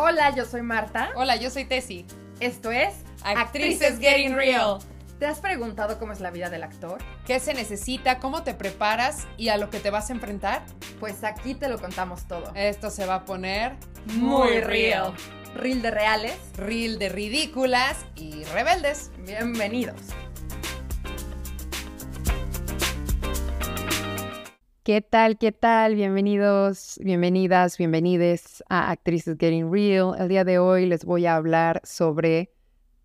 Hola, yo soy Marta. Hola, yo soy Tessie. Esto es Actrices Getting Real. ¿Te has preguntado cómo es la vida del actor? ¿Qué se necesita? ¿Cómo te preparas? ¿Y a lo que te vas a enfrentar? Pues aquí te lo contamos todo. Esto se va a poner Muy real. Real de reales. Real de ridículas y rebeldes. Bienvenidos. ¿Qué tal? ¿Qué tal? Bienvenidos, bienvenidas, bienvenides a Actrices Getting Real. El día de hoy les voy a hablar sobre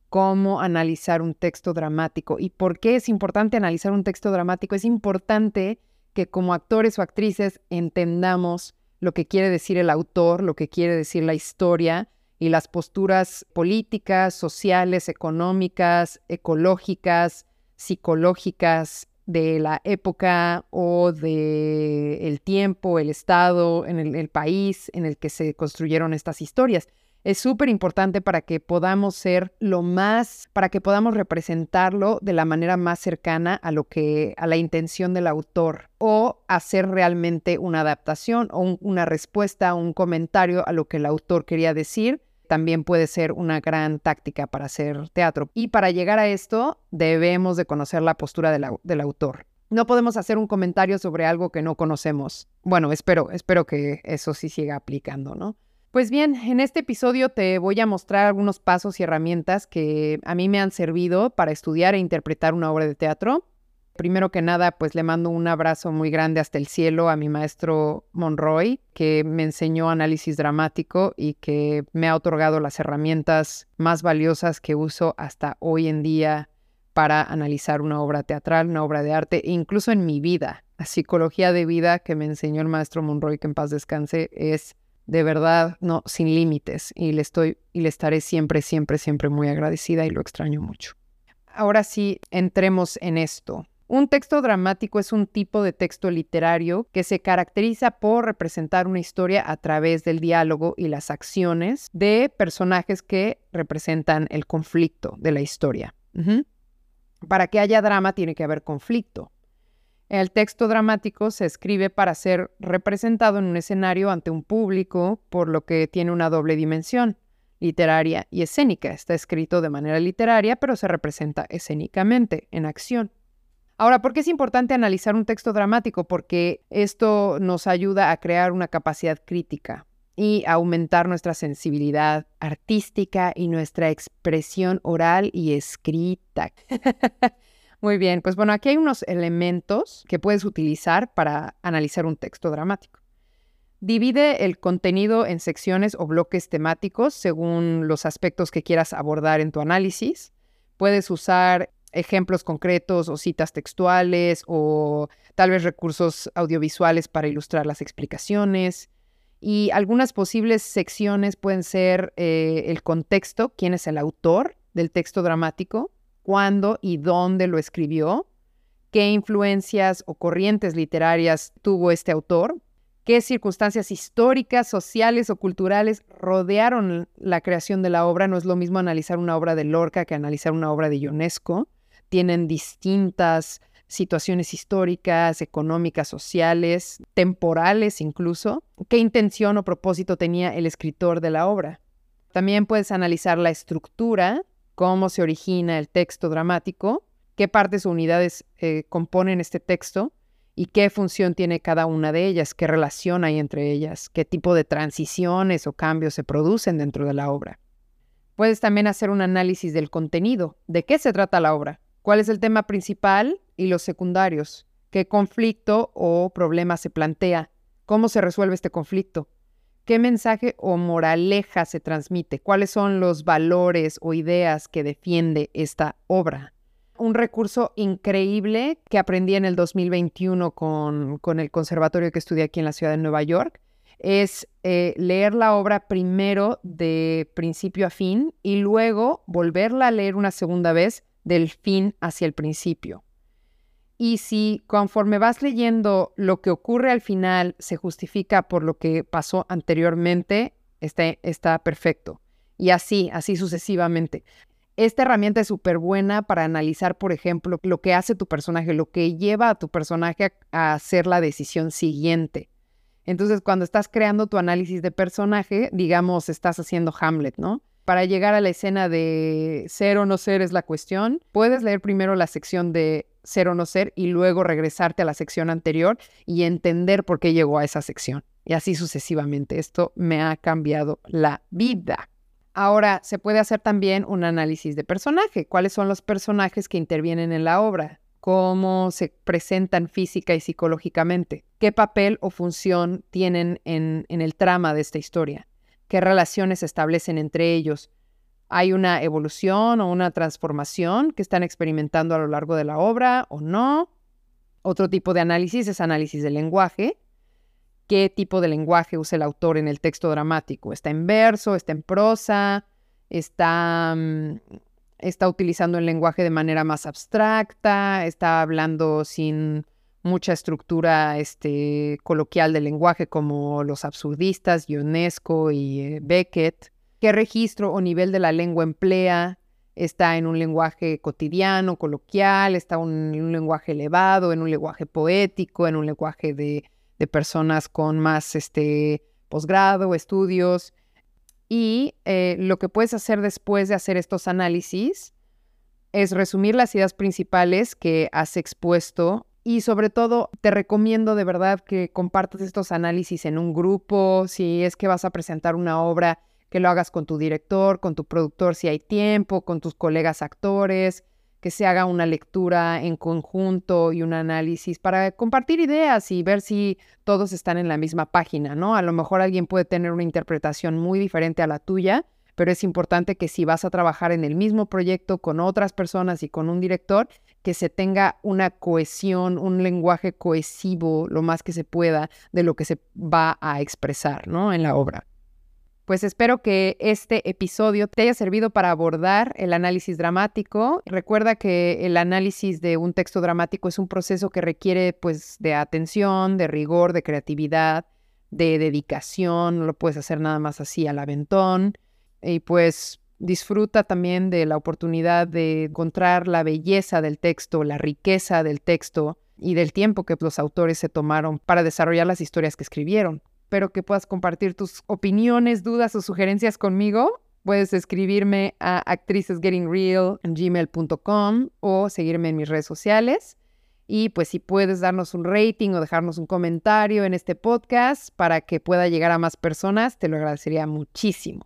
cómo analizar un texto dramático y por qué es importante analizar un texto dramático. Es importante que como actores o actrices entendamos lo que quiere decir el autor, lo que quiere decir la historia y las posturas políticas, sociales, económicas, ecológicas, psicológicas, de la época o de el tiempo, el estado, en el, país en el que se construyeron estas historias. Es súper importante para que podamos ser lo más, para que podamos representarlo de la manera más cercana a lo que, a la intención del autor o hacer realmente una adaptación o un- una respuesta, un comentario a lo que el autor quería decir también puede ser una gran táctica para hacer teatro. Y para llegar a esto, debemos de conocer la postura del, au- del autor. No podemos hacer un comentario sobre algo que no conocemos. Bueno, espero, espero que eso sí siga aplicando, ¿no? Pues bien, en este episodio te voy a mostrar algunos pasos y herramientas que a mí me han servido para estudiar e interpretar una obra de teatro. Primero que nada, pues le mando un abrazo muy grande hasta el cielo a mi maestro Monroy, que me enseñó análisis dramático y que me ha otorgado las herramientas más valiosas que uso hasta hoy en día para analizar una obra teatral, una obra de arte, e incluso en mi vida. La psicología de vida que me enseñó el maestro Monroy, que en paz descanse, es de verdad, no, sin límites. Y le estoy y le estaré siempre, siempre, siempre muy agradecida y lo extraño mucho. Ahora sí, entremos en esto. Un texto dramático es un tipo de texto literario que se caracteriza por representar una historia a través del diálogo y las acciones de personajes que representan el conflicto de la historia. Para que haya drama tiene que haber conflicto. El texto dramático se escribe para ser representado en un escenario ante un público, por lo que tiene una doble dimensión, literaria y escénica. Está escrito de manera literaria, pero se representa escénicamente, en acción. Ahora, ¿por qué es importante analizar un texto dramático? Porque esto nos ayuda a crear una capacidad crítica y aumentar nuestra sensibilidad artística y nuestra expresión oral y escrita. Muy bien, pues bueno, aquí hay unos elementos que puedes utilizar para analizar un texto dramático. Divide el contenido en secciones o bloques temáticos según los aspectos que quieras abordar en tu análisis. Puedes usar ejemplos concretos o citas textuales o tal vez recursos audiovisuales para ilustrar las explicaciones. Y algunas posibles secciones pueden ser eh, el contexto, quién es el autor del texto dramático, cuándo y dónde lo escribió, qué influencias o corrientes literarias tuvo este autor, qué circunstancias históricas, sociales o culturales rodearon la creación de la obra. No es lo mismo analizar una obra de Lorca que analizar una obra de Ionesco. Tienen distintas situaciones históricas, económicas, sociales, temporales incluso. ¿Qué intención o propósito tenía el escritor de la obra? También puedes analizar la estructura, cómo se origina el texto dramático, qué partes o unidades eh, componen este texto y qué función tiene cada una de ellas, qué relación hay entre ellas, qué tipo de transiciones o cambios se producen dentro de la obra. Puedes también hacer un análisis del contenido, de qué se trata la obra, cuál es el tema principal y los secundarios, qué conflicto o problema se plantea, cómo se resuelve este conflicto, qué mensaje o moraleja se transmite, cuáles son los valores o ideas que defiende esta obra. Un recurso increíble que aprendí en el 2021 con, con el conservatorio que estudié aquí en la ciudad de Nueva York es eh, leer la obra primero de principio a fin y luego volverla a leer una segunda vez del fin hacia el principio. Y si conforme vas leyendo lo que ocurre al final se justifica por lo que pasó anteriormente, está, está perfecto. Y así, así sucesivamente. Esta herramienta es súper buena para analizar, por ejemplo, lo que hace tu personaje, lo que lleva a tu personaje a, a hacer la decisión siguiente. Entonces, cuando estás creando tu análisis de personaje, digamos, estás haciendo Hamlet, ¿no? Para llegar a la escena de ser o no ser es la cuestión, puedes leer primero la sección de ser o no ser y luego regresarte a la sección anterior y entender por qué llegó a esa sección. Y así sucesivamente. Esto me ha cambiado la vida. Ahora, se puede hacer también un análisis de personaje. ¿Cuáles son los personajes que intervienen en la obra? ¿Cómo se presentan física y psicológicamente? ¿Qué papel o función tienen en, en el trama de esta historia? ¿Qué relaciones se establecen entre ellos? ¿Hay una evolución o una transformación que están experimentando a lo largo de la obra o no? Otro tipo de análisis es análisis del lenguaje qué tipo de lenguaje usa el autor en el texto dramático. ¿Está en verso? ¿Está en prosa? ¿Está, mm, está utilizando el lenguaje de manera más abstracta? ¿Está hablando sin mucha estructura este, coloquial del lenguaje como los absurdistas, Ionesco y eh, Beckett? ¿Qué registro o nivel de la lengua emplea? está en un lenguaje cotidiano, coloquial, está en un lenguaje elevado, en un lenguaje poético, en un lenguaje de personas con más este, posgrado, estudios. Y eh, lo que puedes hacer después de hacer estos análisis es resumir las ideas principales que has expuesto y sobre todo te recomiendo de verdad que compartas estos análisis en un grupo, si es que vas a presentar una obra, que lo hagas con tu director, con tu productor si hay tiempo, con tus colegas actores, que se haga una lectura en conjunto y un análisis para compartir ideas y ver si todos están en la misma página, ¿no? A lo mejor alguien puede tener una interpretación muy diferente a la tuya, pero es importante que si vas a trabajar en el mismo proyecto con otras personas y con un director, que se tenga una cohesión, un lenguaje cohesivo lo más que se pueda de lo que se va a expresar, ¿no? En la obra. Pues espero que este episodio te haya servido para abordar el análisis dramático. Recuerda que el análisis de un texto dramático es un proceso que requiere pues de atención, de rigor, de creatividad, de dedicación. No lo puedes hacer nada más así al aventón. Y pues disfruta también de la oportunidad de encontrar la belleza del texto, la riqueza del texto y del tiempo que los autores se tomaron para desarrollar las historias que escribieron. Espero que puedas compartir tus opiniones, dudas o sugerencias conmigo. Puedes escribirme a actricesgettingreal.gmail.com o seguirme en mis redes sociales. Y pues si puedes darnos un rating o dejarnos un comentario en este podcast para que pueda llegar a más personas, te lo agradecería muchísimo.